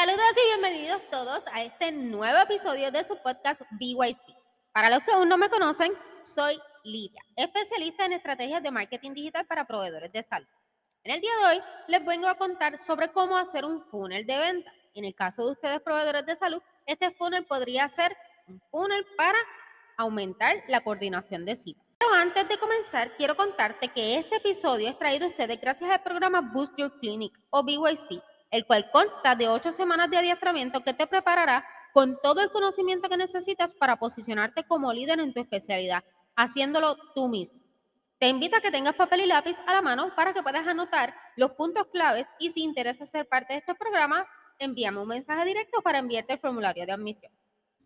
Saludos y bienvenidos todos a este nuevo episodio de su podcast BYC. Para los que aún no me conocen, soy Lidia, especialista en estrategias de marketing digital para proveedores de salud. En el día de hoy les vengo a contar sobre cómo hacer un funnel de venta. En el caso de ustedes proveedores de salud, este funnel podría ser un funnel para aumentar la coordinación de citas. Pero antes de comenzar, quiero contarte que este episodio es traído a ustedes gracias al programa Boost Your Clinic o BYC el cual consta de ocho semanas de adiestramiento que te preparará con todo el conocimiento que necesitas para posicionarte como líder en tu especialidad, haciéndolo tú mismo. Te invito a que tengas papel y lápiz a la mano para que puedas anotar los puntos claves y si interesa ser parte de este programa, envíame un mensaje directo para enviarte el formulario de admisión.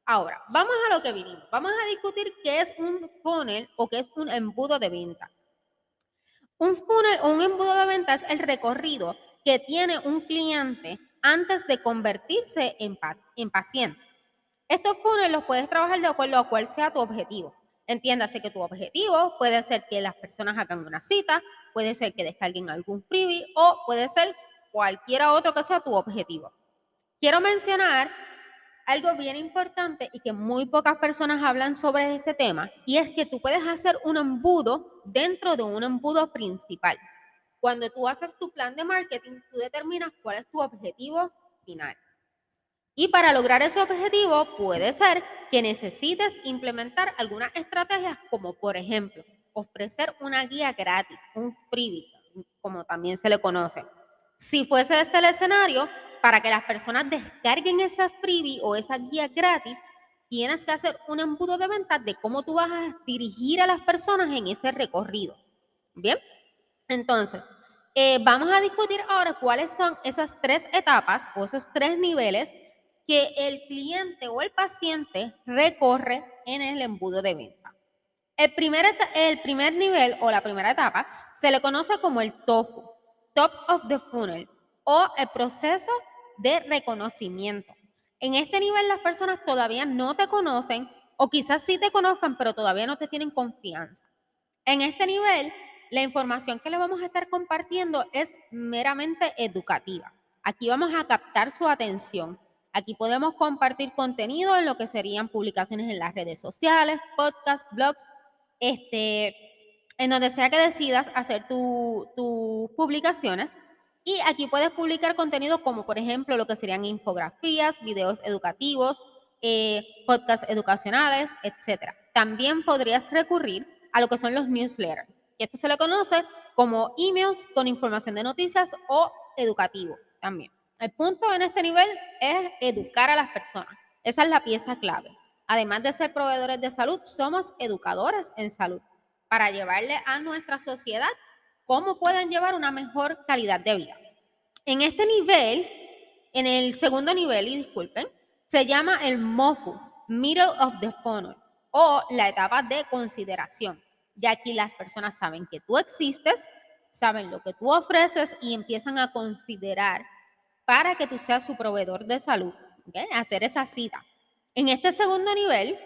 Ahora, vamos a lo que vinimos. Vamos a discutir qué es un funnel o qué es un embudo de venta. Un funnel o un embudo de venta es el recorrido que tiene un cliente antes de convertirse en, en paciente. Estos funnels los puedes trabajar de acuerdo a cuál sea tu objetivo. Entiéndase que tu objetivo puede ser que las personas hagan una cita, puede ser que descarguen algún freebie o puede ser cualquiera otro que sea tu objetivo. Quiero mencionar algo bien importante y que muy pocas personas hablan sobre este tema, y es que tú puedes hacer un embudo dentro de un embudo principal. Cuando tú haces tu plan de marketing, tú determinas cuál es tu objetivo final. Y para lograr ese objetivo puede ser que necesites implementar algunas estrategias como por ejemplo ofrecer una guía gratis, un freebie, como también se le conoce. Si fuese este el escenario, para que las personas descarguen ese freebie o esa guía gratis, tienes que hacer un embudo de ventas de cómo tú vas a dirigir a las personas en ese recorrido. Bien, entonces, eh, vamos a discutir ahora cuáles son esas tres etapas o esos tres niveles que el cliente o el paciente recorre en el embudo de venta. El primer, el primer nivel o la primera etapa se le conoce como el TOFU, Top of the Funnel, o el proceso de reconocimiento. En este nivel las personas todavía no te conocen o quizás sí te conozcan, pero todavía no te tienen confianza. En este nivel la información que le vamos a estar compartiendo es meramente educativa. Aquí vamos a captar su atención. Aquí podemos compartir contenido en lo que serían publicaciones en las redes sociales, podcasts, blogs, este, en donde sea que decidas hacer tus publicaciones. Y aquí puedes publicar contenido como, por ejemplo, lo que serían infografías, videos educativos, eh, podcasts educacionales, etc. También podrías recurrir a lo que son los newsletters esto se le conoce como emails con información de noticias o educativo también. El punto en este nivel es educar a las personas. Esa es la pieza clave. Además de ser proveedores de salud, somos educadores en salud para llevarle a nuestra sociedad cómo pueden llevar una mejor calidad de vida. En este nivel, en el segundo nivel, y disculpen, se llama el MOFU, Middle of the Funnel, o la etapa de consideración ya aquí las personas saben que tú existes, saben lo que tú ofreces y empiezan a considerar para que tú seas su proveedor de salud, hacer esa cita. En este segundo nivel,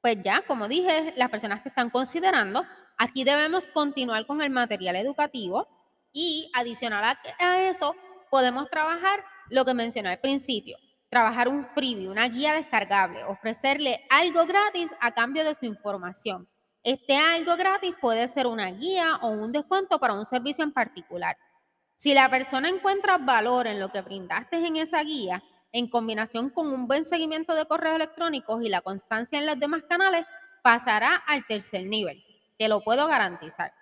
pues ya, como dije, las personas que están considerando, aquí debemos continuar con el material educativo y adicional a eso, podemos trabajar lo que mencioné al principio, trabajar un freebie, una guía descargable, ofrecerle algo gratis a cambio de su información. Este algo gratis puede ser una guía o un descuento para un servicio en particular. Si la persona encuentra valor en lo que brindaste en esa guía, en combinación con un buen seguimiento de correos electrónicos y la constancia en los demás canales, pasará al tercer nivel. Te lo puedo garantizar.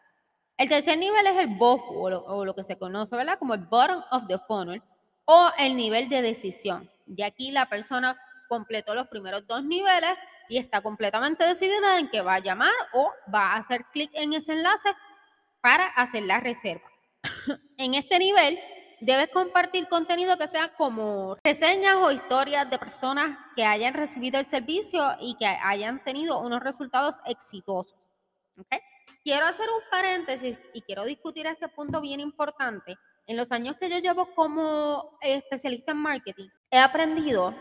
El tercer nivel es el BOFU, o lo, que se conoce como el bottom of the funnel, o el nivel de decisión. Y aquí la persona completó los primeros dos niveles y está completamente decidida en que va a llamar o va a hacer clic en ese enlace para hacer la reserva. en este nivel debes compartir contenido que sea como reseñas o historias de personas que hayan recibido el servicio y que hayan tenido unos resultados exitosos. Quiero hacer un paréntesis y quiero discutir este punto bien importante. En los años que yo llevo como especialista en marketing, he aprendido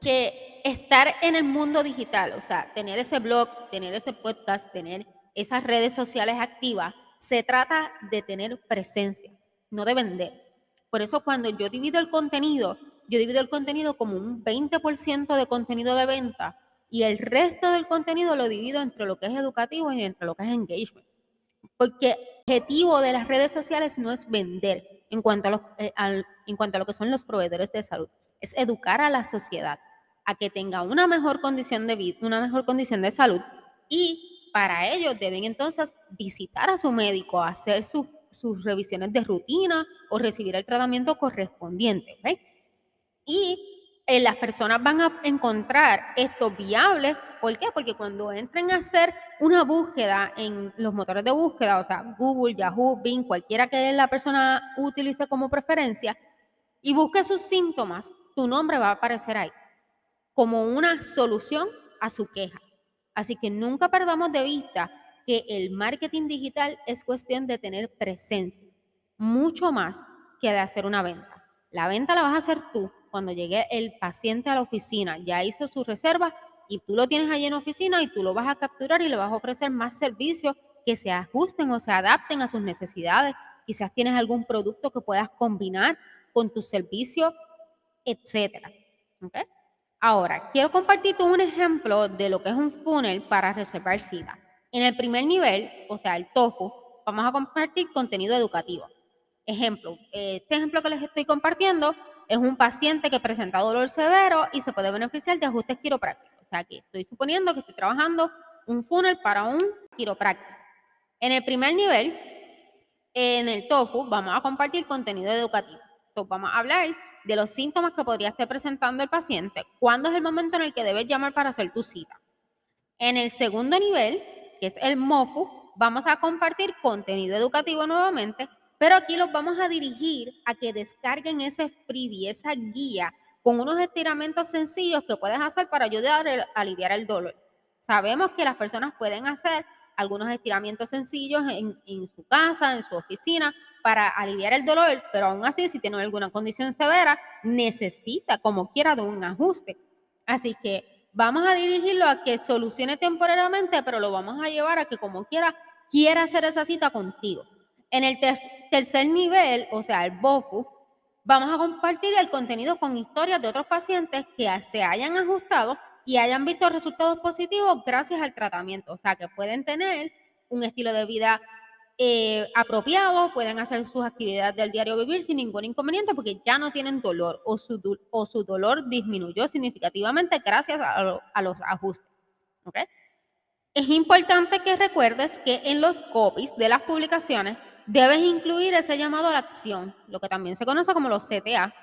que estar en el mundo digital, o sea, tener ese blog, tener ese podcast, tener esas redes sociales activas, se trata de tener presencia, no de vender. Por eso cuando yo divido el contenido yo divido el contenido como un 20% de contenido de venta y el resto del contenido lo divido entre lo que es educativo y entre lo que es engagement. Porque el objetivo de las redes sociales no es vender en cuanto a eh, en cuanto a lo que son los proveedores de salud, es educar a la sociedad a que tenga una mejor condición de vida, una mejor condición de salud y para ello deben entonces visitar a su médico, hacer sus revisiones de rutina o recibir el tratamiento correspondiente. Y eh, las personas van a encontrar esto viable. ¿Por qué? Porque cuando entren a hacer una búsqueda en los motores de búsqueda, o sea, Google, Yahoo, Bing, cualquiera que la persona utilice como preferencia, y busque sus síntomas, tu nombre va a aparecer ahí como una solución a su queja. Así que nunca perdamos de vista que el marketing digital es cuestión de tener presencia, mucho más que de hacer una venta. La venta la vas a hacer tú cuando llegue el paciente a la oficina, ya hizo su reserva y tú lo tienes allí en la oficina y tú lo vas a capturar y le vas a ofrecer más servicios que se ajusten o se adapten a sus necesidades. Quizás tienes algún producto que puedas combinar con tu servicio, etcétera. Ahora, quiero compartirte un ejemplo de lo que es un funnel para reservar cita. En el primer nivel, o sea, el TOFU, vamos a compartir contenido educativo. Ejemplo, este ejemplo que les estoy compartiendo es un paciente que presenta dolor severo y se puede beneficiar de ajustes quiroprácticos. O sea, que estoy suponiendo que estoy trabajando un funnel para un quiropráctico. En el primer nivel, en el TOFU, vamos a compartir contenido educativo. Entonces, vamos a hablar de los síntomas que podría estar presentando el paciente, cuándo es el momento en el que debes llamar para hacer tu cita. En el segundo nivel, que es el MOFU, vamos a compartir contenido educativo nuevamente, pero aquí los vamos a dirigir a que descarguen ese freebie, esa guía, con unos estiramientos sencillos que puedes hacer para ayudar a aliviar el dolor. Sabemos que las personas pueden hacer algunos estiramientos sencillos en, en su casa, en su oficina, para aliviar el dolor, pero aún así, si tiene alguna condición severa, necesita como quiera de un ajuste. Así que vamos a dirigirlo a que solucione temporariamente, pero lo vamos a llevar a que como quiera, quiera hacer esa cita contigo. En el tercer nivel, o sea, el BOFU, vamos a compartir el contenido con historias de otros pacientes que se hayan ajustado y hayan visto resultados positivos gracias al tratamiento. O sea, que pueden tener un estilo de vida eh, apropiados, pueden hacer sus actividades del diario vivir sin ningún inconveniente porque ya no tienen dolor o su, o su dolor disminuyó significativamente gracias a, los ajustes. Es importante que recuerdes que en los copies de las publicaciones debes incluir ese llamado a la acción, lo que también se conoce como los CTA.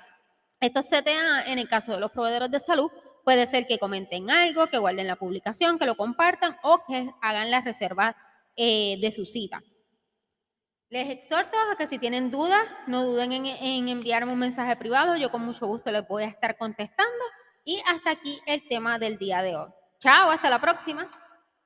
Estos CTA, en el caso de los proveedores de salud, puede ser que comenten algo, que guarden la publicación, que lo compartan o que hagan la reserva eh, de su cita. Les exhorto a que si tienen dudas, no duden en, en, enviarme un mensaje privado. Yo con mucho gusto les voy a estar contestando. Y hasta aquí el tema del día de hoy. Chao, hasta la próxima.